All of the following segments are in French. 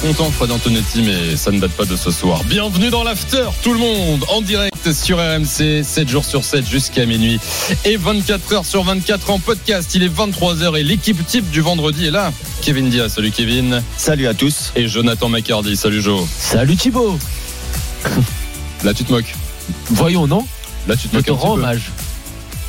Content Fred Antonetti mais ça ne date pas de ce soir. Bienvenue dans l'after tout le monde en direct sur RMC 7 jours sur 7 jusqu'à minuit et 24 heures sur 24 en podcast. Il est 23h et l'équipe type du vendredi est là. Kevin Diaz, salut Kevin. Salut à tous. Et Jonathan Macardy, salut Joe. Salut Thibaut. Là tu te moques. Voyons, non? Là tu te Je moques te un petit rends hommage.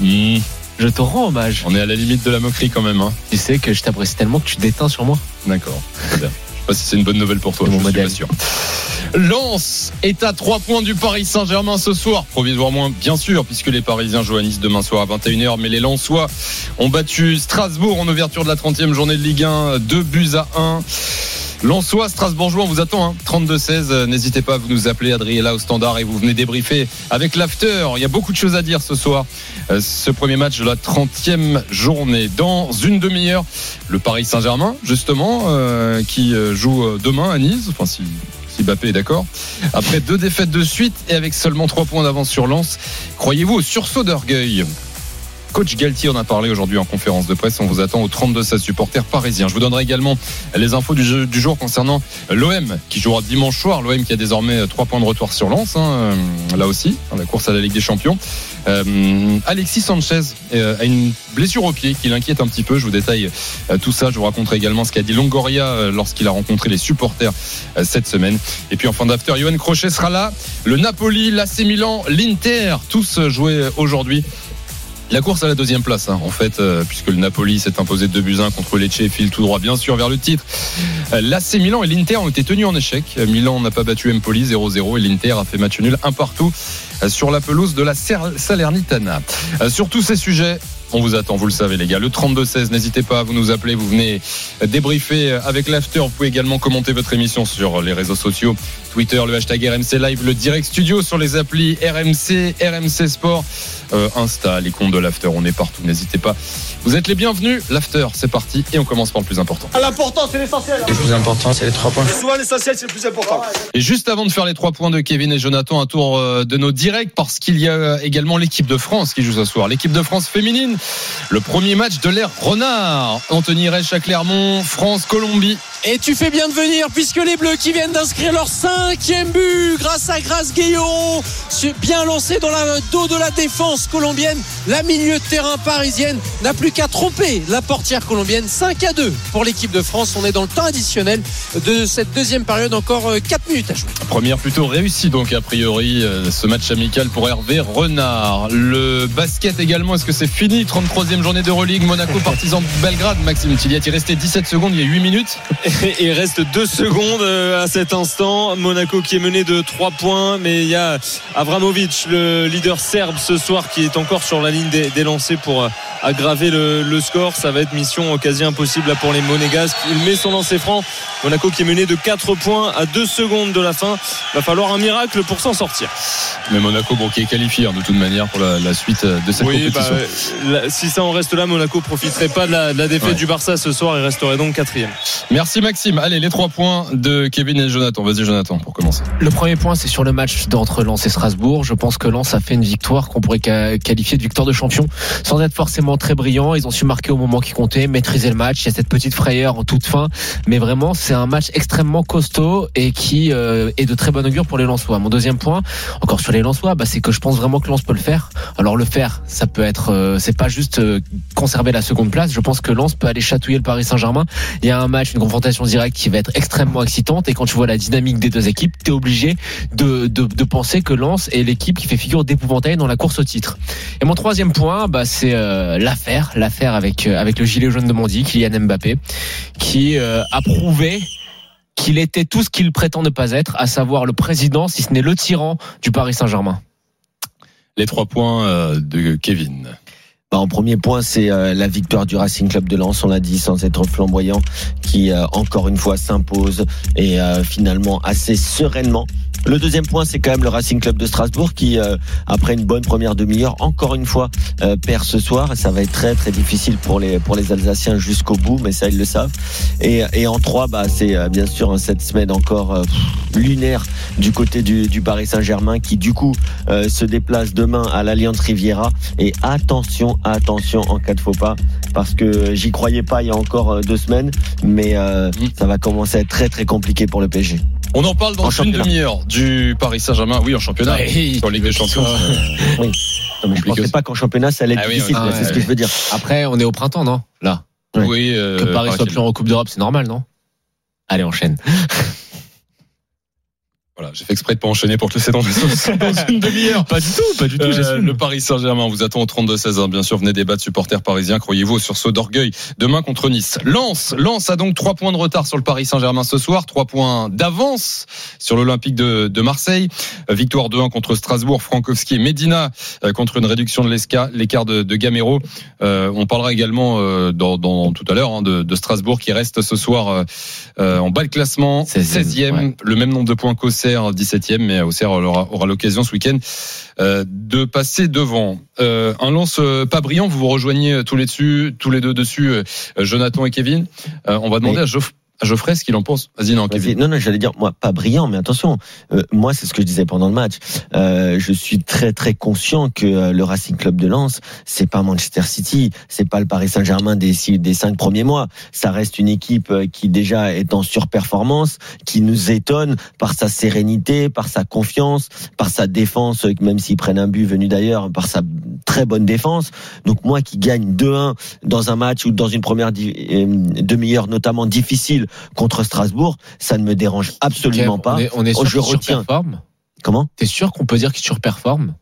Hmm, Je te rends hommage. On est à la limite de la moquerie quand même. Hein. Tu sais que je t'apprécie tellement que tu déteins sur moi. D'accord. Pas si c'est une bonne nouvelle pour toi. Je mon suis pas sûr. Lens est à 3 points du Paris Saint-Germain ce soir. Provisoirement, bien sûr, puisque les Parisiens jouent à Nice demain soir à 21h. Mais les Lensois ont battu Strasbourg en ouverture de la 30e journée de Ligue 1. 2 buts à 1. Lensois, Strasbourgeois, on vous attend. Hein. 32-16. euh, N'hésitez pas à vous nous appeler, Adriella au standard, et vous venez débriefer avec l'after. Il y a beaucoup de choses à dire ce soir. Euh, Ce premier match de la 30e journée. Dans une demi-heure, le Paris Saint-Germain, justement, euh, qui joue demain à Nice. Enfin, si, si Mbappé est d'accord. Après deux défaites de suite et avec seulement trois points d'avance sur Lens, croyez-vous au sursaut d'orgueil? Coach Galtier en a parlé aujourd'hui en conférence de presse. On vous attend aux 32-16 supporters parisiens. Je vous donnerai également les infos du, jour concernant l'OM qui jouera dimanche soir. L'OM qui a désormais trois points de retour sur Lens, hein, euh, là aussi, dans la course à la Ligue des Champions. Euh, Alexis Sanchez euh, a une blessure au pied qui l'inquiète un petit peu. Je vous détaille euh, tout ça. Je vous raconterai également ce qu'a dit Longoria euh, lorsqu'il a rencontré les supporters euh, cette semaine. Et puis en fin d'after, Johan Crochet sera là. Le Napoli, l'AC Milan, l'Inter, tous euh, joués aujourd'hui. La course à la deuxième place, hein, en fait, euh, puisque le Napoli s'est imposé de 2 buts 1 contre Lecce et file tout droit, bien sûr, vers le titre. Euh, L'AC Milan et l'Inter ont été tenus en échec. Milan n'a pas battu Empoli 0-0 et l'Inter a fait match nul un partout euh, sur la pelouse de la Salernitana. Sur tous ces sujets, on vous attend, vous le savez les gars. Le 32-16, n'hésitez pas vous nous appeler, vous venez débriefer avec l'after. Vous pouvez également commenter votre émission sur les réseaux sociaux, Twitter, le hashtag RMC Live, le direct studio sur les applis RMC, RMC Sport, euh, Insta, les comptes de l'after, on est partout, n'hésitez pas. Vous êtes les bienvenus, l'after, c'est parti et on commence par le plus important. L'important, c'est l'essentiel. Le plus important, c'est les trois points. Souvent, l'essentiel, c'est le plus important. Et juste avant de faire les trois points de Kevin et Jonathan, un tour euh, de nos directs parce qu'il y a également l'équipe de France qui joue ce soir. L'équipe de France féminine, le premier match de l'ère Renard. Anthony Reich à Clermont, France-Colombie. Et tu fais bien de venir puisque les Bleus qui viennent d'inscrire leur cinquième but grâce à Grace Guillaume, bien lancé dans la dos de la défense colombienne, la milieu de terrain parisienne n'a plus qu'à tromper la portière colombienne. 5 à 2 pour l'équipe de France. On est dans le temps additionnel de cette deuxième période, encore 4 minutes à jouer. Première plutôt réussie donc a priori euh, ce match amical pour Hervé Renard. Le basket également, est-ce que c'est fini? 33e journée d'Euroleague, Monaco partisan de Belgrade. Maxime Tilliat, il restait 17 secondes, il y a 8 minutes. Il reste deux secondes euh, à cet instant. Monaco qui est mené de 3 points, mais il y a Avramovic, le leader serbe ce soir, qui est encore sur la ligne des, des lancers pour euh, aggraver le, le score. Ça va être mission quasi impossible là, pour les Monégasques. Il met son lancer franc. Monaco qui est mené de 4 points à 2 secondes de la fin. Va falloir un miracle pour s'en sortir. Mais Monaco, bon, qui est qualifié hein, de toute manière pour la, la suite de cette Oui, bah, compétition. euh, si ça en reste là, Monaco profiterait pas de la, de la défaite Ouais. du Barça ce soir et resterait donc quatrième. Merci Maxime. Allez, les trois points de Kevin et Jonathan. Vas-y Jonathan pour commencer. Le premier point, c'est sur le match d'entre Lens et Strasbourg. Je pense que Lens a fait une victoire qu'on pourrait qualifier de victoire de champion, sans être forcément très brillant. Ils ont su marquer au moment qui comptait, maîtriser le match. Il y a cette petite frayeur en toute fin, mais vraiment, c'est un match extrêmement costaud et qui euh, est de très bon augure pour les Lensois. Mon deuxième point, encore sur les Lensois, bah, c'est que je pense vraiment que Lens peut le faire. Alors le faire, ça peut être, euh, c'est pas juste euh, conserver la seconde place. Je pense que Lens peut aller chatouiller le Paris Saint-Germain. Il y a un match, une confrontation directe qui va être extrêmement excitante. Et quand tu vois la dynamique des deux équipes, t'es obligé de, de, penser que Lens est l'équipe qui fait figure d'épouvantail dans la course au titre. Et mon troisième point, bah, c'est euh, l'affaire, l'affaire avec euh, avec le gilet jaune de Mondi, Kylian Mbappé, qui euh, a prouvé qu'il était tout ce qu'il prétend ne pas être, à savoir le président, si ce n'est le tyran du Paris Saint-Germain. Les trois points de Kevin. Bah, en premier point, c'est euh, la victoire du Racing Club de Lens, on l'a dit, sans être flamboyant, qui euh, encore une fois s'impose et euh, finalement assez sereinement. Le deuxième point, c'est quand même le Racing Club de Strasbourg qui, euh, après une bonne première demi-heure, encore une fois, euh, perd ce soir. Et ça va être très très difficile pour les pour les Alsaciens jusqu'au bout, mais ça ils le savent. Et, et en trois, bah, c'est euh, bien sûr cette semaine encore euh, lunaire du côté du, du Paris Saint-Germain qui du coup euh, se déplace demain à l'Alliance Riviera. Et attention, attention en cas de faux pas, parce que j'y croyais pas il y a encore euh, deux semaines, mais euh, ça va commencer à être très très compliqué pour le PSG. On en parle dans En une championnat. demi-heure du Paris Saint-Germain. Oui, en championnat. Ouais. Sur Ligue des Champions. Oui. Non, mais je pensais pas qu'en championnat ça allait être Ah oui, difficile, oui. c'est Ah, ce que je veux dire. Après, on est au printemps, non? Là. Oui, euh, Que Paris soit plus en Coupe d'Europe, c'est normal, non? Allez, enchaîne. Voilà, j'ai fait exprès de pas enchaîner pour te laisser dans, dans une demi-heure. Pas du tout, pas du tout, Euh, le Paris Saint-Germain, vous attend au 32-16. hein. Bien sûr, venez débattre, supporters parisiens. Croyez-vous au sursaut d'orgueil demain contre Nice. Lens, Lens a donc trois points de retard sur le Paris Saint-Germain ce soir, trois points d'avance sur l'Olympique de, de Marseille. Euh, Victoire 2-1 contre Strasbourg, Frankowski et Medina euh, contre une réduction de l'écart de, de Gamero. Euh, on parlera également euh, dans, dans- tout à l'heure hein, de, de Strasbourg qui reste ce soir en bas de classement, 16e, 16e, ouais. le même nombre de points qu'Auxerre, 17e, mais Auxerre aura, aura l'occasion ce week-end euh, de passer devant. Euh, un lance euh, pas brillant, vous vous rejoignez tous les dessus, tous les deux dessus, euh, Jonathan et Kevin. Euh, on va demander à, Geoff- à Geoffrey ce qu'il en pense. Vas-y, non. Non, non, j'allais dire, moi, pas brillant, mais attention, euh, moi, c'est ce que je disais pendant le match. Euh, je suis très, très conscient que euh, le Racing Club de Lens, c'est pas Manchester City, c'est pas le Paris Saint-Germain des, des cinq premiers mois. Ça reste une équipe euh, qui déjà est en surperformance, qui nous étonne par sa sérénité, par sa confiance, par sa défense, euh, même s'ils prennent un but venu d'ailleurs, par sa très bonne défense. Donc moi qui gagne 2-1 dans un match ou dans une première demi-heure notamment difficile contre Strasbourg, ça ne me dérange absolument pas. On est, on est sûr Oh, je retiens. Comment? T'es sûr qu'on peut dire qu'il surperforme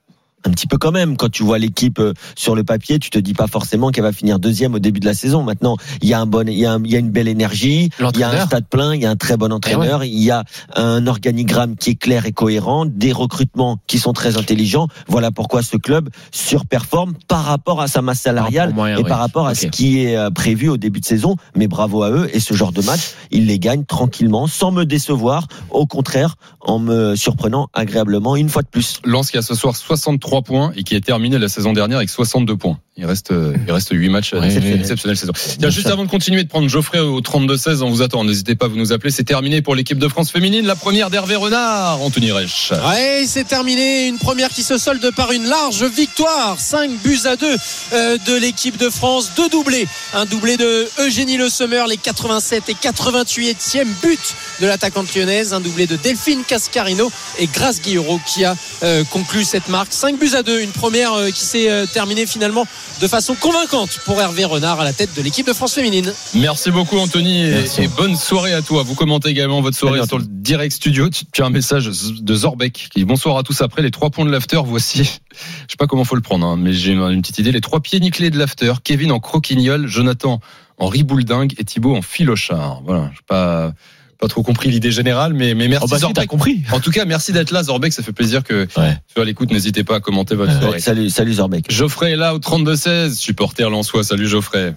Un petit peu quand même. Quand tu vois l'équipe euh, sur le papier, tu te dis pas forcément qu'elle va finir deuxième au début de la saison. Maintenant, il y a un bon, il y a, un- il y a une belle énergie, il y a un stade plein, il y a un très bon entraîneur, il y a un organigramme qui est clair et cohérent, des recrutements qui sont très intelligents. Voilà pourquoi ce club surperforme par rapport à sa masse salariale et oui. par rapport à ce qui est euh, prévu au début de saison. Mais bravo à eux et ce genre de match, ils les gagnent tranquillement, sans me décevoir. Au contraire, en me surprenant agréablement une fois de plus. Lens qui a ce soir 63 points et qui a terminé la saison dernière avec 62 points. Il reste, euh, il reste 8 matchs. Ouais, C'est ouais. une exceptionnelle saison. Tiens, juste avant de continuer de prendre Geoffrey au 32-16, on vous attend. N'hésitez pas à vous nous appeler. C'est terminé pour l'équipe de France féminine. La première d'Hervé Renard, Anthony Reich. Ouais, c'est terminé. Une première qui se solde par une large victoire. 5 buts à 2 euh, de l'équipe de France. Deux doublés. Un doublé de Eugénie Le Sommer, les 87 et 88e but de l'attaquante lyonnaise. Un doublé de Delphine Cascarino et Grace Guillero qui a euh, conclu cette marque. 5 buts à 2. Une première qui s'est terminée finalement de façon convaincante pour Hervé Renard à la tête de l'équipe de France féminine. Merci beaucoup Anthony et, Merci. et bonne soirée à toi. Vous commentez également votre soirée sur le direct studio. Tu, tu as un message de Zorbeck qui dit bonsoir à tous après les trois points de l'after. Voici, je sais pas comment faut le prendre, hein, mais j'ai une, une petite idée. Les trois pieds nickelés de l'after. Kevin en croquignol, Jonathan en ribouledingue et Thibaut en filochard. Voilà, je pas pas trop compris l'idée générale, mais mais merci Oh bah si, t'as compris. En tout cas, merci d'être là Zorbeck. Ça fait plaisir que Ouais. tu l'écoute. N'hésitez pas à commenter votre soirée. Salut, salut Zorbeck. Geoffrey est là au 32-16, supporter Lensois. Salut Geoffrey.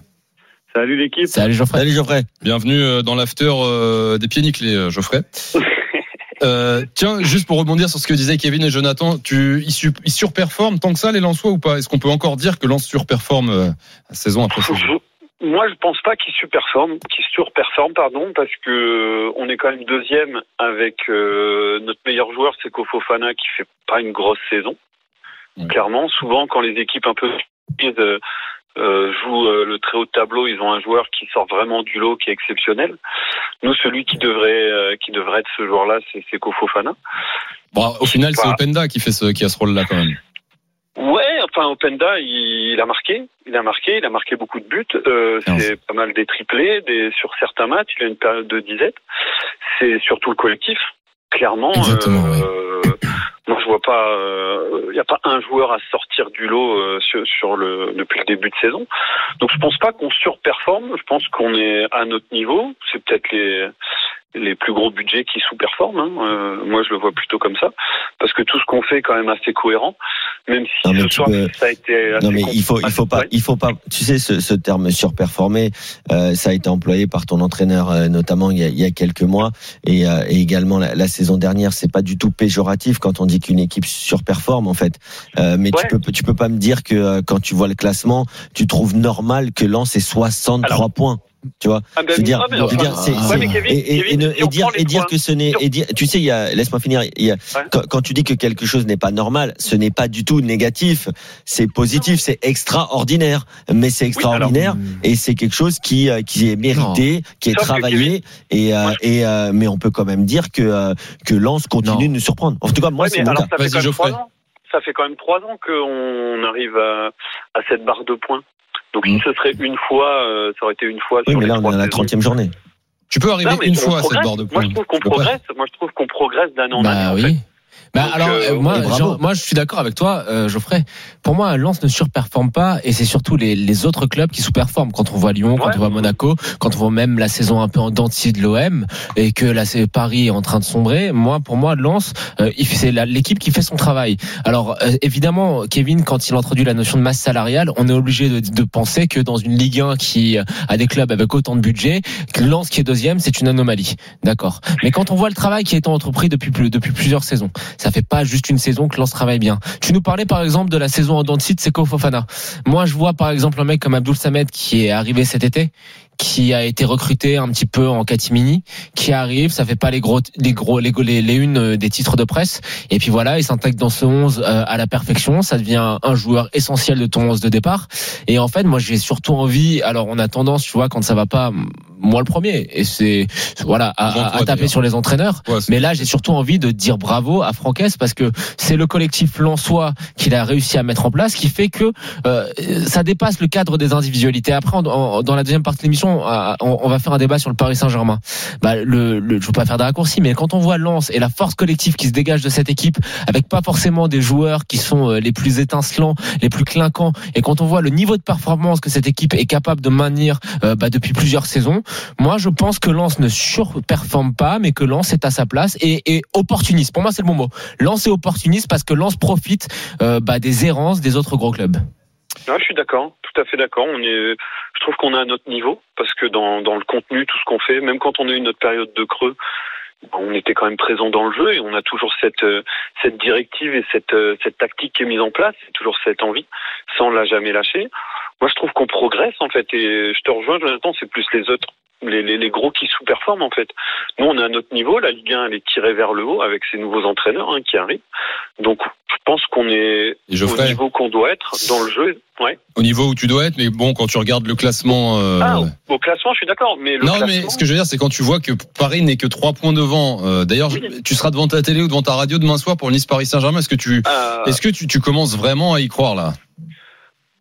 Salut l'équipe. Salut Geoffrey. Salut Geoffrey. Bienvenue euh, dans l'after euh, des pieds nickelés, euh, Geoffrey. Euh, tiens, juste pour rebondir sur ce que disaient Kevin et Jonathan, tu, ils, su- ils surperforment tant que ça les Lensois ou pas? Est-ce qu'on peut encore dire que Lens surperforme euh, saison après saison? Moi, je pense pas qu'il surperforme, qu'il surperforme, pardon, parce que euh, on est quand même deuxième avec euh, notre meilleur joueur, c'est Kofofana, qui fait pas une grosse saison. Ouais. Clairement, souvent quand les équipes un peu euh, euh, jouent euh, le très haut de tableau, ils ont un joueur qui sort vraiment du lot, qui est exceptionnel. Nous, celui qui devrait euh, qui devrait être ce joueur-là, c'est Kofofana. Bon, Au final, c'est. Openda qui fait ce, qui a ce rôle-là quand même. Ouais, enfin Openda, il, il a marqué, il a marqué, il a marqué beaucoup de buts. Euh, Quinze. c'est pas mal des triplés, des sur certains matchs. Il a une période de disette. C'est surtout le collectif, clairement. Exactement, euh, Moi, je vois pas, il n'y a pas un joueur à sortir du lot euh, sur, sur le depuis le début de saison. Donc, je pense pas qu'on surperforme. Je pense qu'on est à notre niveau. C'est peut-être les les plus gros budgets qui sous-performent. hein. Euh, moi, je le vois plutôt comme ça, parce que tout ce qu'on fait est quand même assez cohérent, même si Non, mais ce tu soir peux- ça a été assez Non mais il faut il faut pas il faut pas tu sais ce, ce terme surperformer euh, ça a été employé par ton entraîneur euh, notamment il y, a, il y a quelques mois et, euh, et également la, la saison dernière c'est pas du tout péjoratif quand on dit qu'une équipe surperforme en fait Euh, mais tu peux tu peux pas me dire que euh, quand tu vois le classement tu trouves normal que Lens ait 63 Alors, points tu vois Ah ben, je veux dire, ah, je veux dire, c'est, Kevin, et, Kevin, dire, et dire que ce n'est, et dire, tu sais, il y a, laisse-moi finir, il y a, Ouais. quand, quand tu dis que quelque chose n'est pas normal, ce n'est pas du tout négatif, c'est positif, c'est extraordinaire, mais c'est extraordinaire et c'est quelque chose qui, euh, qui est mérité, qui est Sauf travaillé et, euh, et euh, mais on peut quand même dire que euh, que Lens continue Non. de nous surprendre. En tout cas, moi, Ouais, c'est mon alors, cas. ça fait Vas-y, quand même Geoffrey. trois ans. Ça fait quand même trois ans qu'on arrive à, à cette barre de points. Donc si Mm. ce serait une fois, euh, ça aurait été une fois Oui, sur mais là, on est à la saisons. 30e journée. Tu peux arriver Non, une fois à cette barre de Moi, points. je trouve qu'on pas. progresse. Moi, je trouve qu'on progresse en année. Bah en oui. fait. Bah Donc, alors euh, euh, moi. Jean- moi je suis d'accord avec toi, euh, Geoffrey. Pour moi, Lens ne surperforme pas et c'est surtout les, les autres clubs qui sous-performent. Quand on voit Lyon, quand on voit Monaco, quand on voit même la saison un peu en dentille de l'OM et que là c'est Paris est en train de sombrer. Moi, pour moi, Lens, euh, c'est l'équipe qui fait son travail. Alors euh, évidemment, Kevin, quand il introduit la notion de masse salariale, on est obligé de, de penser que dans une Ligue 1 qui a des clubs avec autant de budget, Lens qui est deuxième, c'est une anomalie. D'accord. Mais quand on voit le travail qui été entrepris depuis depuis plusieurs saisons, ça fait pas juste une saison que Lens travaille bien. Tu nous parlais par exemple de la saison en dents de Seko Fofana. Moi, je vois par exemple un mec comme Abdul Samed qui est arrivé cet été qui a été recruté un petit peu en catimini, qui arrive, ça fait pas les gros, les gros, les, les, les euh, des titres de presse, et puis voilà, il s'intègre dans ce 11 euh, à la perfection, ça devient un joueur essentiel de ton 11 de départ, et en fait, moi, j'ai surtout envie, alors on a tendance, tu vois, quand ça va pas, moi le premier, et c'est, voilà, à, à- taper sur les entraîneurs, Ouais, mais là, j'ai surtout envie de dire bravo à Franquès parce que c'est le collectif Lensois qu'il a réussi à mettre en place qui fait que euh, ça dépasse le cadre des individualités. Après, en- en- dans la deuxième partie de l'émission, on, on va faire un débat sur le Paris Saint-Germain. Bah, le, le, je veux pas faire de raccourci, mais quand on voit Lens et la force collective qui se dégage de cette équipe, avec pas forcément des joueurs qui sont euh, les plus étincelants, les plus clinquants, et quand on voit le niveau de performance que cette équipe est capable de maintenir euh, bah, depuis plusieurs saisons, moi, je pense que Lens ne surperforme pas, mais que Lens est à sa place et, opportuniste. Pour moi, c'est le bon mot. Lens est opportuniste parce que Lens profite euh, bah, des errances des autres gros clubs. Ouais, je suis d'accord, tout à fait d'accord. On est, je trouve qu'on est à notre niveau parce que dans, le contenu, tout ce qu'on fait, même quand on a eu notre période de creux, on était quand même présent dans le jeu et on a toujours cette euh, directive et cette euh, cette tactique qui est mise en place, c'est toujours cette envie. On l'a jamais lâché. Moi, je trouve qu'on progresse en fait et je te rejoins, Jonathan. C'est plus les autres, les, les, les gros qui sous-performent en fait. Nous, on est à notre niveau. La Ligue 1, elle est tirée vers le haut avec ces nouveaux entraîneurs hein, qui arrivent. Donc, je pense qu'on est au niveau qu'on doit être dans le jeu. Ouais. au niveau où tu dois être, mais bon, quand tu regardes le classement. euh, Ah, au, classement, je suis d'accord, mais le non, classement, mais ce que je veux dire, c'est quand tu vois que Paris n'est que trois points devant. euh, D'ailleurs, Oui. tu seras devant ta télé ou devant ta radio demain soir pour Nice Paris Saint-Germain. Est-ce que tu, euh, est-ce que tu, tu commences vraiment à y croire là?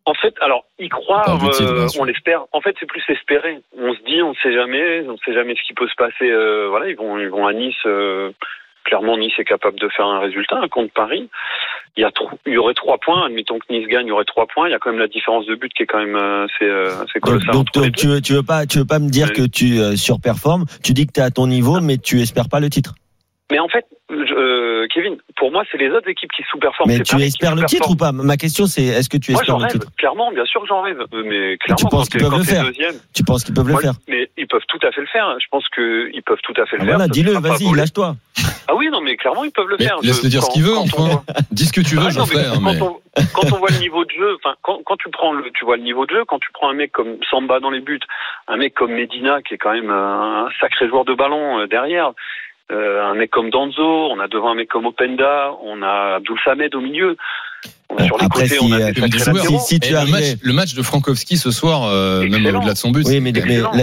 En fait, alors y croire, euh, on l'espère. En fait, c'est plus espérer. On se dit, on ne sait jamais, on ne sait jamais ce qui peut se passer. euh, voilà, ils vont, ils vont à Nice. euh, clairement, Nice est capable de faire un résultat contre Paris. Il y a, tro- il y aurait trois points. Admettons que Nice gagne, il y aurait trois points. Il y a quand même la différence de but qui est quand même, c'est, c'est Donc, colossal. donc, tu veux, tu veux pas, tu veux pas me dire Oui. que tu euh, surperformes. Tu dis que tu es à ton niveau, mais tu espères pas le titre. Mais en fait, je- euh, Kevin, pour moi, c'est les autres équipes qui sous-performent. Mais tu espères le titre ou pas? Ma question, c'est est-ce que tu Moi, espères j'en le rêve. titre? Clairement, bien sûr que j'en rêve. Euh, Mais clairement, tu penses quand qu'ils peuvent le faire? deuxième, Tu penses qu'ils peuvent le faire? Mais ils peuvent tout à fait le faire. Je pense qu'ils peuvent tout à fait le Ah, faire. Voilà, dis-le, vas-y, lâche-toi. Ah oui, non, mais clairement, ils peuvent le Mais faire. laisse-le dire ce qu'il veut, enfin. Dis ce que tu veux, Ah mais hein, quand, on, voit le niveau de jeu, enfin, quand, quand tu prends le, tu vois le niveau de jeu, quand tu prends un mec comme Samba dans les buts, un mec comme Medina qui est quand même un, sacré joueur de ballon euh, derrière, un mec comme Danzo, on a devant un mec comme Openda, on a Abdul Samed au milieu. Sur les Après, côtés, si, on a euh, des. Si, tu le, match, le match de Frankowski ce soir, euh, même au-delà de son but. Oui, mais,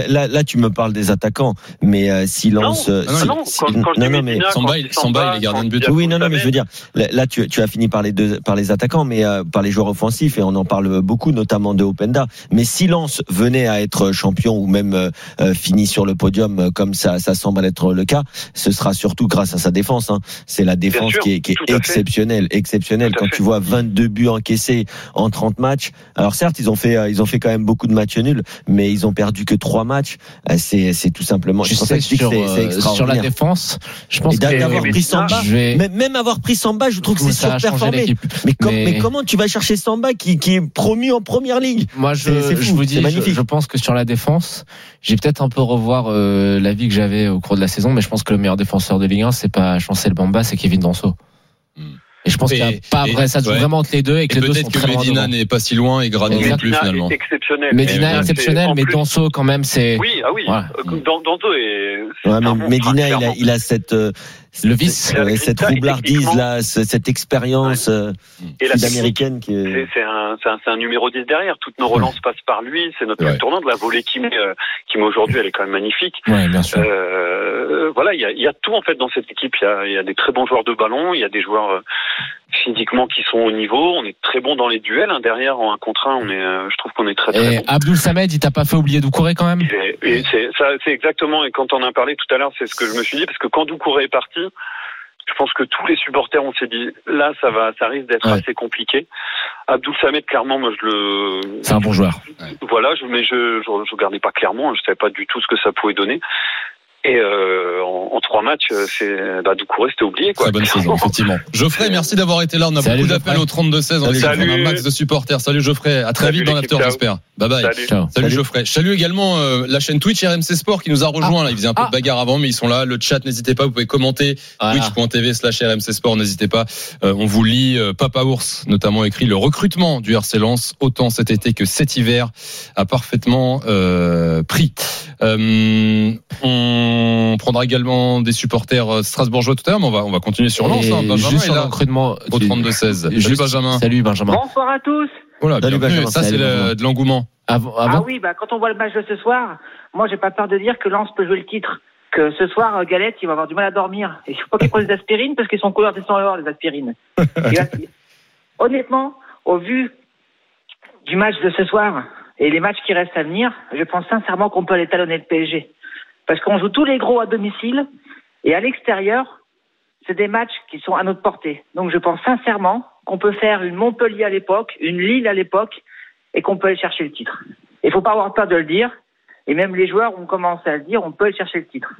là, là, tu me parles des attaquants. Mais euh, si Lens. Non, euh, non, si- non, si- quand- quand je non, dis non, mais. Samba, il- Samba, il est gardien de but. Oui, non, non, mais je veux dire, là, tu, tu as fini par les deux, par les attaquants, mais euh, par les joueurs offensifs, et on en parle beaucoup, notamment de Openda. Mais si Lens venait à être champion ou même euh, euh, fini sur le podium, euh, comme ça, ça semble être le cas, ce sera surtout grâce à sa défense. Hein. C'est la défense sûr, qui est, qui est exceptionnelle, exceptionnelle. Quand tu vois 22 22 buts encaissés en 30 matchs. Alors certes, ils ont fait, euh, ils ont fait quand même beaucoup de matchs nuls, mais ils ont perdu que trois matchs. Euh, C'est, c'est tout simplement. Je ça sais, que je dis que sur, c'est- c'est euh, sur la défense, je pense que d'avoir pris Samba, je vais- même, avoir pris Samba, je trouve que c'est surperformé. Mais, com- Mais- mais comment tu vas chercher Samba qui, qui est promu en première ligue? Moi, je, fou, je vous dis, je, magnifique. je pense que sur la défense, j'ai peut-être un peu revoir euh, l'avis que j'avais au cours de la saison, mais je pense que le meilleur défenseur de Ligue 1, c'est pas Chancel Bamba, c'est Kevin Danso. Et je pense qu'il n'y a pas vrai, ça se joue ouais. vraiment entre les deux et Et que les deux sont que très loin Medina n'est pas si loin et Grady non plus finalement. est exceptionnel. Medina est exceptionnel, mais plus- Danso quand même, c'est Oui, ah oui. Voilà. Euh, Dan- Danzo est. Ouais, mais Medina, il a, il a cette, euh, le vice. euh, cette roublardise là, ce- cette expérience euh, Et la technique, sud-américaine qui est. c'est un, numéro 10 derrière. Toutes nos relances passent par lui. C'est notre Ouais. ouais. tournant de la volée qui met, euh, qui met aujourd'hui. Elle est quand même magnifique. Ouais, bien sûr. Euh, voilà, il y a, il y a tout en fait dans cette équipe. Il y a, il y a des très bons joueurs de ballon. Il y a des joueurs euh, physiquement qui sont au niveau. On est très bon dans les duels. hein. Derrière, en un contre un, on est, euh, je trouve qu'on est très très Et bon. Abdul Samed, il t'a pas fait oublier Doucouré quand même? Et, et c'est exactement. Et quand on en a parlé tout à l'heure, c'est ce que je me suis dit parce que quand Doucouré est parti, je pense que tous les supporters on s'est dit là, ça va, ça risque d'être Ouais. assez compliqué. Abdul Samed, clairement, moi je le, C'est un bon joueur. voilà, je, mais je, je, je regardais pas clairement, je savais pas du tout ce que ça pouvait donner. Et euh, en, en trois matchs, euh, c'est bah, Doucouré, c'était oublié quoi. Très bonne saison, effectivement. Geoffrey, merci d'avoir été là. On a Salut, beaucoup d'appels Geoffrey. au 32-16. On Salut. est sur un max de supporters. Salut Geoffrey. À très Salut vite dans l'after, j'espère. Bye bye. Salut. Ciao. Salut, Salut. Geoffrey. Je salue également euh, la chaîne Twitch RMC Sport qui nous a rejoint Ah. là. Il faisait un peu Ah. de bagarre avant, mais ils sont là. Le chat, n'hésitez pas. Vous pouvez commenter Voilà. twitch.tv slash RMC Sport. N'hésitez pas. Euh, on vous lit. euh, Papa Ours, notamment écrit le recrutement du RC Lens, autant cet été que cet hiver, a parfaitement euh, pris. Euh, on prendra également des supporters euh, strasbourgeois tout à l'heure, mais on va, on va continuer sur Lens. Hein. Benjamin juste est sur recrutement. au 32-16. Salut Juste- Benjamin. Salut Benjamin. Bonsoir à tous. Voilà, Salut, bienvenue. Benjamin. Ça, c'est de l'engouement. Ah oui, bah quand on voit le match de ce soir, moi j'ai pas peur de dire que Lens peut jouer le titre. Que ce soir, euh, Galette, il va avoir du mal à dormir. Et il faut pas qu'il prenne des aspirines parce qu'ils sont couleurs des 100 euros, les aspirines. Là, honnêtement, au vu du match de ce soir et les matchs qui restent à venir, je pense sincèrement qu'on peut aller talonner le PSG. Parce qu'on joue tous les gros à domicile et à l'extérieur, c'est des matchs qui sont à notre portée. Donc je pense sincèrement qu'on peut faire une Montpellier à l'époque, une Lille à l'époque, et qu'on peut aller chercher le titre. Il faut pas avoir peur de le dire. Et même les joueurs ont commencé à le dire, on peut aller chercher le titre.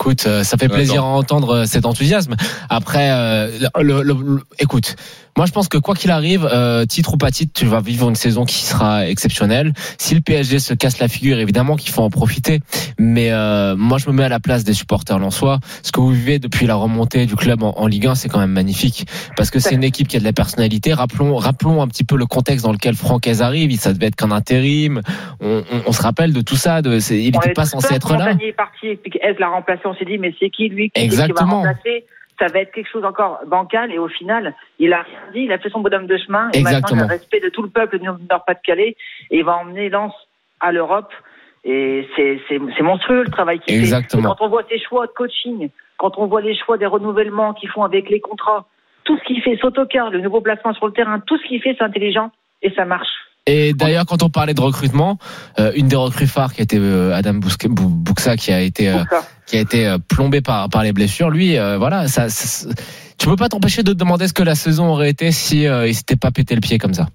Écoute, euh, ça fait plaisir à entendre euh, cet enthousiasme. Après, euh, le, le- le- écoute, moi je pense que quoi qu'il arrive, euh, titre ou pas titre, tu vas vivre une saison qui sera exceptionnelle. Si le PSG se casse la figure, évidemment qu'il faut en profiter. Mais euh, moi je me mets à la place des supporters lensois. Ce que vous vivez depuis la remontée du club en, en Ligue 1, c'est quand même magnifique parce que c'est une équipe qui a de la personnalité. Rappelons, rappelons un petit peu le contexte dans lequel Francaise arrive. Ça devait être qu'un intérim. On, on- on se rappelle de tout ça. De, c'est- il n'était pas censé être là. Montagnier est parti et puis qu'Ez l'a remplacé. On s'est dit, mais c'est qui lui qui, qui va remplacer? Ça va être quelque chose encore bancal. Et au final, il a rien dit. Il a fait son bonhomme de chemin. Et Exactement. maintenant, il a le respect de tout le peuple du Nord-Pas-de-Calais. Et il va emmener Lens à l'Europe. Et c'est monstrueux le travail qu'il fait. Exactement. Et quand on voit ses choix de coaching, quand on voit les choix des renouvellements qu'ils font avec les contrats, tout ce qu'il fait, Sotoka, le nouveau placement sur le terrain, tout ce qu'il fait, c'est intelligent et ça marche. Et d'ailleurs, quand on parlait de recrutement, euh, une des recrues phares qui était euh, Adam Bousque- Bou- Bouksa, qui a été euh, Pour ça. qui a été euh, plombé par par les blessures, lui, euh, voilà, ça, ça- tu peux pas t'empêcher de te demander ce que la saison aurait été si euh, il s'était pas pété le pied comme ça.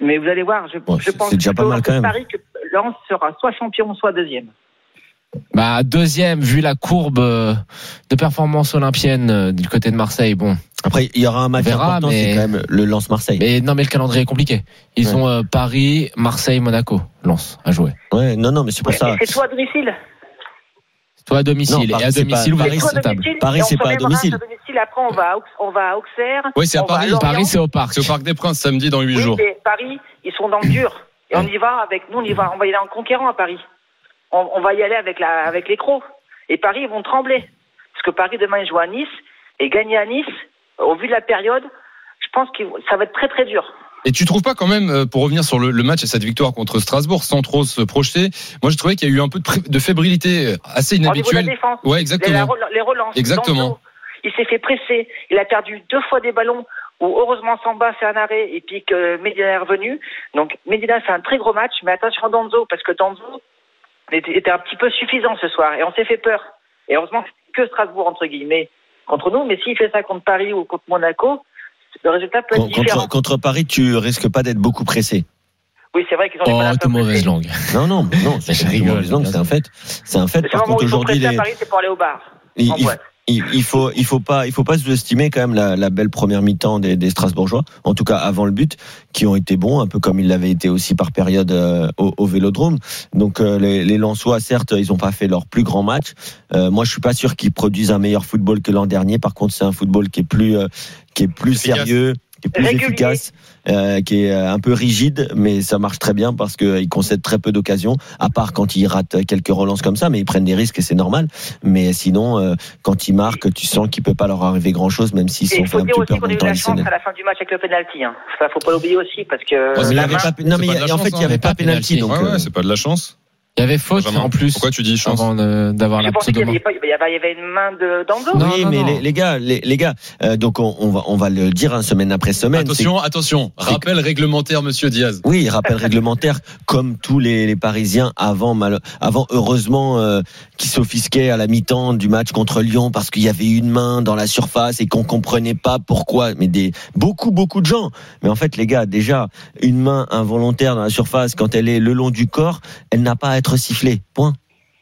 Mais vous allez voir, je, Bon, je c'est- pense c'est déjà pas plutôt mal à quand même. que Lens sera soit champion, soit deuxième. Bah deuxième, vu la courbe euh, de performance olympienne euh, du côté de Marseille, bon. Après, il y aura un match verra, important, mais- c'est quand même le Lance Marseille. Mais non, mais le calendrier est compliqué. Ils Ouais. ont euh, Paris, Marseille, Monaco, Lens à jouer. Ouais, non, non, mais c'est pour Mais ça. C'est toi à domicile. Toi à domicile Non, et Paris, à c'est domicile, pas- vous Paris, C'est domicile. Paris, c'est pas à domicile. Après, on va à, Aux- on va à Auxerre. Oui, c'est à on va Paris. Paris, c'est au parc. C'est au Parc des Princes samedi dans 8 Oui, jours. mais Paris, ils sont dans le dur. Et on y va avec nous, on y va, on va y aller en conquérant à Paris. On, on va y aller avec la, avec les crocs. Et Paris, ils vont trembler. Parce que Paris, demain, ils jouent à Nice. Et gagner à Nice, au vu de la période, je pense que ça va être très, très dur. Et tu trouves pas quand même, euh, pour revenir sur le, le match et cette victoire contre Strasbourg, sans trop se projeter, moi je trouvais qu'il y a eu un peu de, fébrilité euh, assez de la inhabituelle. défense. Ouais, exactement. les relances. Exactement. Il s'est fait presser. Il a perdu deux fois des ballons où heureusement Samba fait un arrêt et puis que Medina est revenu. Donc Medina fait un très gros match, mais attention à Danzo parce que Danzo était, un petit peu suffisant ce soir et on s'est fait peur. Et heureusement que Strasbourg entre guillemets contre nous, mais s'il fait ça contre Paris ou contre Monaco, le résultat peut être Con- différent. Contre, contre Paris, tu risques pas d'être beaucoup pressé. Oui, c'est vrai qu'ils ont Oh, mal à de mauvaise langue. Non, non, non, c'est mauvaise langue, c'est un fait. C'est un fait. Par contre, ils sont aujourd'hui, les- Paris, c'est pour aller au bar. il, en il- boîte. Il- il faut, il faut pas, il faut pas sous-estimer quand même la, la belle première mi-temps des, des Strasbourgeois. En tout cas, avant le but, qui ont été bons, un peu comme ils l'avaient été aussi par période euh, au, au Vélodrome. Donc euh, les, les Lensois, certes, ils ont pas fait leur plus grand match. Euh, moi, je suis pas sûr qu'ils produisent un meilleur football que l'an dernier. Par contre, c'est un football qui est plus, euh, qui est plus sérieux, qui est plus Régulier. efficace, euh, qui est euh, un peu rigide, mais ça marche très bien parce qu'ils concèdent très peu d'occasions, à part quand ils ratent quelques relances comme ça, mais ils prennent des risques et c'est normal. Mais sinon, euh, quand ils marquent, tu sens qu'il peut pas leur arriver grand-chose, même s'ils Et sont il fait faut un petit aussi peu qu'on a eu dans la le chance scénario. à la fin du match avec le penalty. Hein. Ça, faut pas l'oublier aussi parce que Ouais, avait main- pas- non, mais y a- en fait, il y avait hein. pas Pas penalty, donc. Ouais, ouais, euh, c'est pas de la chance. Il y avait faute Benjamin, en plus. Pourquoi tu dis chance avant d'avoir Je la pensais qu'il y pseudo il y avait- il y avait une main de d'Ango. Non, oui, non, mais non. Les, les gars, les, les gars, euh, donc on, on va on va le dire hein, semaine après semaine. Attention, attention. Rappel réglementaire, monsieur Diaz. Oui, rappel réglementaire, comme tous les, les Parisiens avant, mal, avant heureusement, euh, qui s'offisquaient à la mi-temps du match contre Lyon parce qu'il y avait une main dans la surface et qu'on comprenait pas pourquoi. Mais des beaucoup beaucoup de gens. Mais en fait, les gars, déjà une main involontaire dans la surface quand elle est le long du corps, elle n'a pas à être sifflée. Point.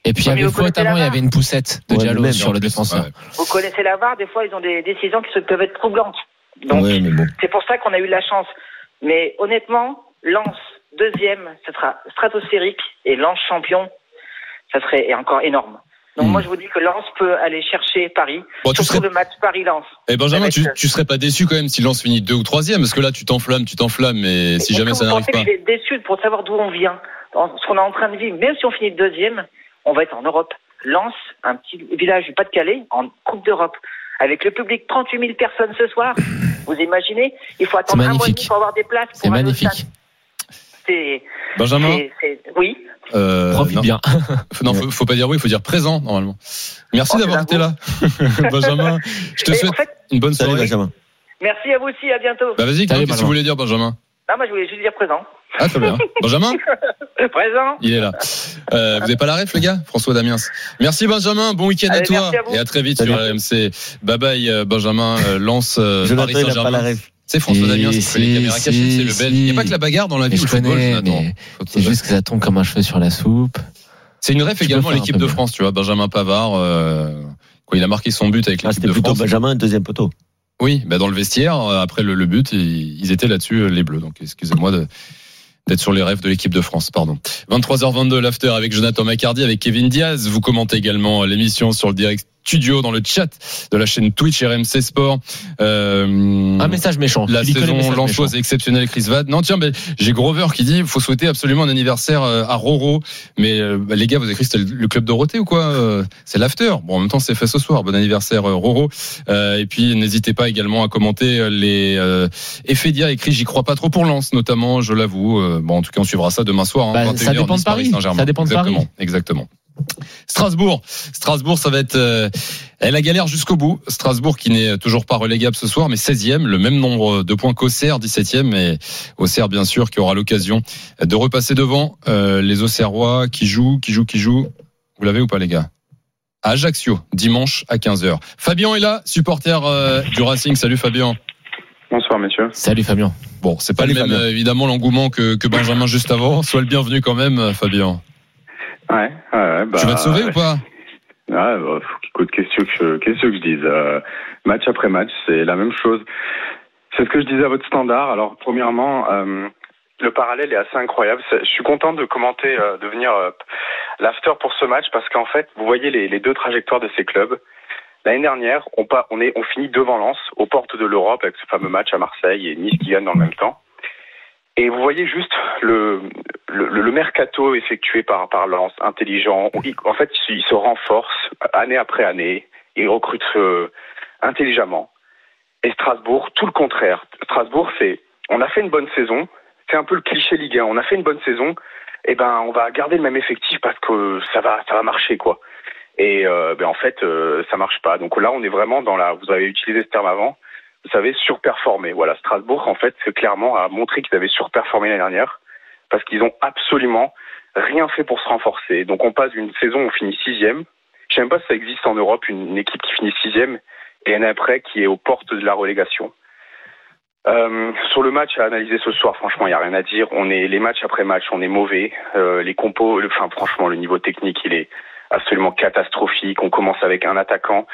Et puis il y avait faute avant, il y avait une poussette de Ouais, Diallo sur le défenseur. ouais. Vous connaissez la VAR, des fois ils ont des décisions qui peuvent être troublantes. Donc ouais, mais bon. c'est pour ça qu'on a eu de la chance. Mais honnêtement, Lens deuxième, ce sera stratosphérique et Lens champion, ça serait et encore énorme. Donc Hmm. moi je vous dis que Lens peut aller chercher Paris, Bon, tu surtout serais, le match Paris-Lens. eh Benjamin, tu, euh, tu serais pas déçu quand même si Lens finit deux ou troisième, parce que là, tu t'enflammes, tu t'enflammes, mais si jamais ça n'arrive pas. je être déçu pour savoir d'où on vient, dans ce qu'on est en train de vivre. Même si on finit deuxième, on va être en Europe. Lens, un petit village du Pas-de-Calais, en Coupe d'Europe. Avec le public, 38 000 personnes ce soir. Vous imaginez Il faut attendre un mois et demi pour avoir des places. pour C'est magnifique. C'est, Benjamin, oui. euh, Profite non, bien. non, faut, faut pas dire oui, il faut dire présent normalement. Merci Oh, d'avoir été là, Benjamin. Je te Et souhaite en fait, une bonne Salut soirée. Benjamin. merci à vous aussi. À bientôt. Bah vas-y, qu'est-ce que tu voulais dire, Benjamin? Non, moi je voulais juste dire présent. Ah très bien. Benjamin, présent. il est là. Euh, vous avez pas la ref, les gars François Damiens. Merci Benjamin, bon week-end à toi à et à très vite Salut. sur RMC. Bye bye euh, Benjamin, euh, lance euh, Paris Saint-Germain. C'est François qui fait les si, caméras cachées, c'est le belge. Il n'y a pas que la bagarre dans la vie je connais, c'est juste que ça tombe comme un cheveu sur la soupe. C'est une ref Tu également à l'équipe de. France, tu vois, Benjamin Pavard. euh, quoi, il a marqué son but avec Ah, l'équipe c'était de plutôt. Benjamin, deuxième poteau. Oui, bah dans le vestiaire, euh, après le, but, ils, étaient là-dessus, euh, les Bleus. Donc, excusez-moi de d'être sur les rêves de l'équipe de France, pardon. 23h22, l'after avec Jonathan Macardy, avec Kevin Diaz. Vous commentez également l'émission sur le direct studio dans le chat de la chaîne Twitch RMC Sport. Euh, Un message méchant. la Tu saison est exceptionnelle, Chris Vad. Non, tiens, ben, j'ai Grover qui dit faut souhaiter absolument un anniversaire euh, à Roro. Mais euh, bah, les gars, vous avez que c'était le club Dorothée ou quoi Euh, C'est l'after. Bon, en même temps, c'est fait ce soir. Bon anniversaire, Roro. Euh, et puis, n'hésitez pas également à commenter les euh, Effedia écrit J'y crois pas trop pour Lens, notamment, je l'avoue. Bon, en tout cas, on suivra ça demain soir. Hein, Bah, 21 ça dépend de Paris. Saint-Germain. Ça dépend de Exactement, Paris. Exactement. Strasbourg. Strasbourg, ça va être euh, elle a galère jusqu'au bout. Strasbourg qui n'est toujours pas relégable ce soir, mais 16e, le même nombre de points qu'Auxerre, 17e, et Auxerre bien sûr qui aura l'occasion de repasser devant euh, les Auxerrois qui jouent, qui jouent, qui jouent. Vous l'avez ou pas les gars? À Ajaccio, dimanche à 15h. Fabien est là, supporter euh, du Racing. Salut Fabien. Bonsoir, messieurs. Salut Fabien. Bon, c'est pas Salut, le même Fabien. évidemment l'engouement que, que Benjamin juste avant. Sois le bienvenu quand même, Fabien. Ouais, ouais, bah, tu vas te sauver ou pas? Ouais, bah, écoute, qu'est-ce que je, qu'est-ce que je dise euh, Match après match, c'est la même chose. C'est ce que je disais à votre standard. Alors, premièrement, euh, le parallèle est assez incroyable. Je suis content de commenter, euh, de venir euh, l'after pour ce match parce qu'en fait, vous voyez les, les deux trajectoires de ces clubs. L'année dernière, on, pas, on, est, on finit devant Lens, aux portes de l'Europe, avec ce fameux match à Marseille et Nice qui gagne dans le même temps. Et vous voyez juste le, le, mercato effectué par, par Lens, intelligent. En fait, il, se renforce année après année. Il recrute euh, intelligemment. Et Strasbourg, tout le contraire. Strasbourg, c'est, on a fait une bonne saison. C'est un peu le cliché Ligue 1. On a fait une bonne saison. Et ben, on va garder le même effectif parce que ça va, ça va marcher, quoi. Et euh, ben, en fait, euh, ça marche pas. Donc là, on est vraiment dans la. Vous avez utilisé ce terme avant. Vous savez, surperformé. Voilà, Strasbourg, en fait, clairement a montré qu'ils avaient surperformé l'année dernière parce qu'ils ont absolument rien fait pour se renforcer. Donc on passe d'une saison où on finit sixième. Je sais même pas si ça existe en Europe une, équipe qui finit sixième et l'année après qui est aux portes de la relégation. Euh, sur le match à analyser ce soir, franchement, il y a rien à dire. On est les matchs après match, on est mauvais. Euh, les compos, le- enfin franchement, le niveau technique, il est absolument catastrophique. On commence avec un attaquant.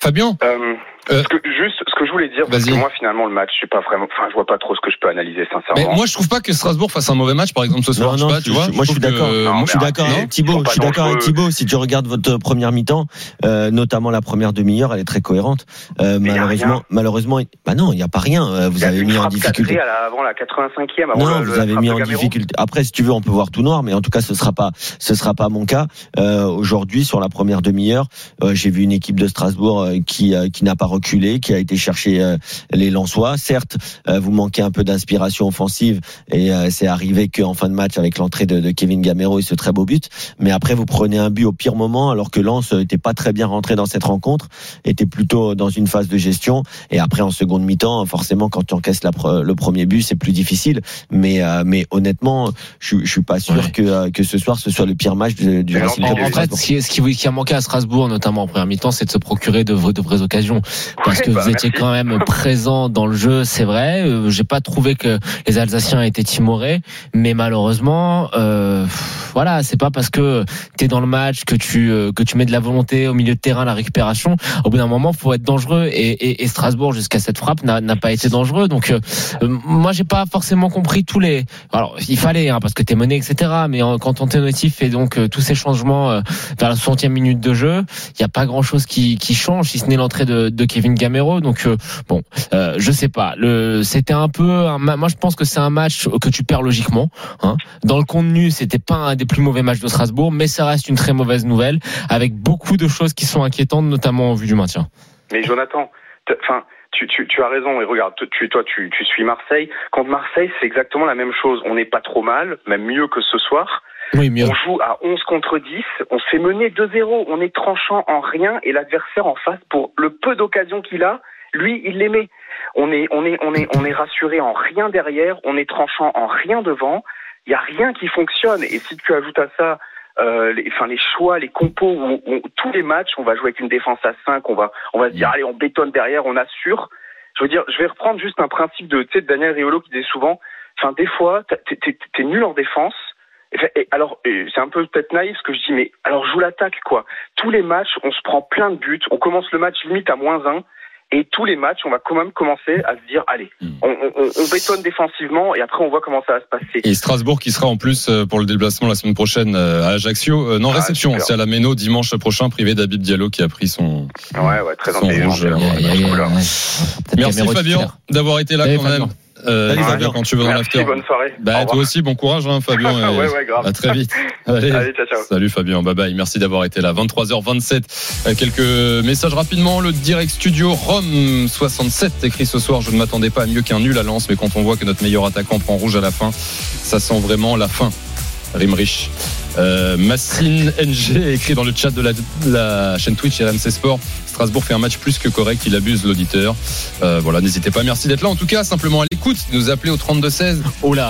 Fabien, Euh, Euh, ce que, juste, ce que je voulais dire, parce que moi, finalement, le match, je suis pas vraiment, enfin, je vois pas trop ce que je peux analyser, mais sincèrement. moi je trouve pas que Strasbourg fasse un mauvais match par exemple ce soir. Non, je sais non, pas, je- tu vois. je- moi, je suis que- d'accord. Moi, mais je suis d'accord avec Thibaut. Je suis d'accord avec. Thibaut. Si tu regardes votre première mi-temps, euh, notamment la première demi-heure, elle est très cohérente. Euh, Mais malheureusement, malheureusement, bah non, il n'y a pas rien. Euh, Vous avez mis en difficulté. cadrée à la- avant la 85e. avant Non, le- vous avez mis en difficulté. Après, si tu veux, on peut voir tout noir, mais en tout cas, ce sera pas, ce sera pas mon cas. Euh, Aujourd'hui, sur la première demi-heure, euh, j'ai vu une équipe de Strasbourg euh, qui euh, qui n'a pas reculé, qui a été chercher euh, les Lensois. Certes, euh, vous manquez un peu d'inspiration offensive et euh, c'est arrivé qu'en fin de match avec l'entrée de, de Kevin Gamero et ce très beau but. Mais après, vous prenez un but au pire moment, alors que Lens n'était pas très bien rentré dans cette rencontre, était plutôt dans une phase de gestion. Et après, en seconde mi-temps, forcément, quand tu encaisses la le premier but, c'est plus difficile. Mais, euh, mais honnêtement, je, je suis pas sûr Ouais. que, que ce soir ce soit le pire match du Racing en En, fait, ce qui, ce, qui, a manqué à Strasbourg, notamment en première mi-temps, c'est de se procurer de, de vraies occasions. Parce Ouais, que bah, vous étiez merci. quand même présent dans le jeu, c'est vrai. Euh, J'ai pas trouvé que les Alsaciens étaient timorés, mais malheureusement, euh, voilà, c'est pas parce que tu es dans le match que tu euh, que tu mets de la volonté au milieu de terrain, la récupération. Au bout d'un moment, faut être dangereux. Et, et, et Strasbourg, jusqu'à cette frappe, n'a pas été dangereux. Donc, euh, euh, moi, j'ai pas forcément compris tous les. Alors, il fallait, hein, parce que t'es mené, etc. Mais quand ton notif fait donc euh, tous ces changements euh, vers la 60e minute de jeu, il y a pas grand chose qui, qui change, si ce n'est l'entrée de, de Kevin Gamero. Donc, euh, bon, euh, je sais pas. Le, c'était un peu. Moi, je pense que c'est un match que tu perds logiquement. Hein. Dans le contenu, c'était pas un des plus mauvais matchs de Strasbourg, mais ça reste une très mauvaise nouvelle, avec beaucoup de choses qui sont inquiétantes, notamment en vue du maintien. Mais Jonathan, enfin, tu, tu, tu as raison. Et regarde, tu, toi, tu, tu suis Marseille. Contre Marseille, c'est exactement la même chose. On n'est pas trop mal, même mieux que ce soir. Oui. On joue à 11 contre 10. On se fait mener 2-0. On est tranchant en rien. Et l'adversaire en face, pour le peu d'occasions qu'il a, lui, il les met. On est, on est, on est, on est rassuré en rien derrière. On est tranchant en rien devant. Il y a rien qui fonctionne. Et si tu ajoutes à ça, euh, les, enfin les choix, les compos, on- tous les matchs, on va jouer avec une défense à 5, on va, on va se dire allez, on bétonne derrière, on assure. Je veux dire, je vais reprendre juste un principe de, tu sais, de Daniel Riolo qui disait souvent, enfin des fois, t'es nul en défense. Et, alors, c'est un peu peut-être naïf ce que je dis, mais alors joue l'attaque quoi. Tous les matchs, on se prend plein de buts, on commence le match limite à moins 1. Et tous les matchs, on va quand même commencer à se dire, allez, on, on, on bétonne défensivement et après on voit comment ça va se passer. Et Strasbourg qui sera en plus euh, pour le déplacement la semaine prochaine euh, à Ajaccio. Euh, non, Ah, réception, c'est à la Méno dimanche prochain, privé d'Abib Diallo qui a pris son. Ouais, ouais, très Son rouge, euh, ouais, ouais. Merci Fabien d'avoir été là quand Fabien. même. Euh, Salut, Fabien, Fabien. quand tu veux dans Merci, l'after. bonne soirée. Bah toi revoir. aussi, bon courage hein, Fabien. ouais, ouais, grave. À très vite. Allez. Allez, ciao, ciao. Salut Fabien, bye bye. Merci d'avoir été là. 23h27. Euh, Quelques messages rapidement. Le direct studio Rome 67 écrit ce soir. Je ne m'attendais pas à mieux qu'un nul à Lens, mais quand on voit que notre meilleur attaquant prend rouge à la fin, ça sent vraiment la fin. Rimrich. Euh, Massine NG écrit dans le chat de la, la chaîne Twitch RMC Sport. Strasbourg fait un match plus que correct, il abuse l'auditeur. Euh, voilà, n'hésitez pas. Merci d'être là. En tout cas, simplement à l'écoute, nous appeler au 32 16. Oh là.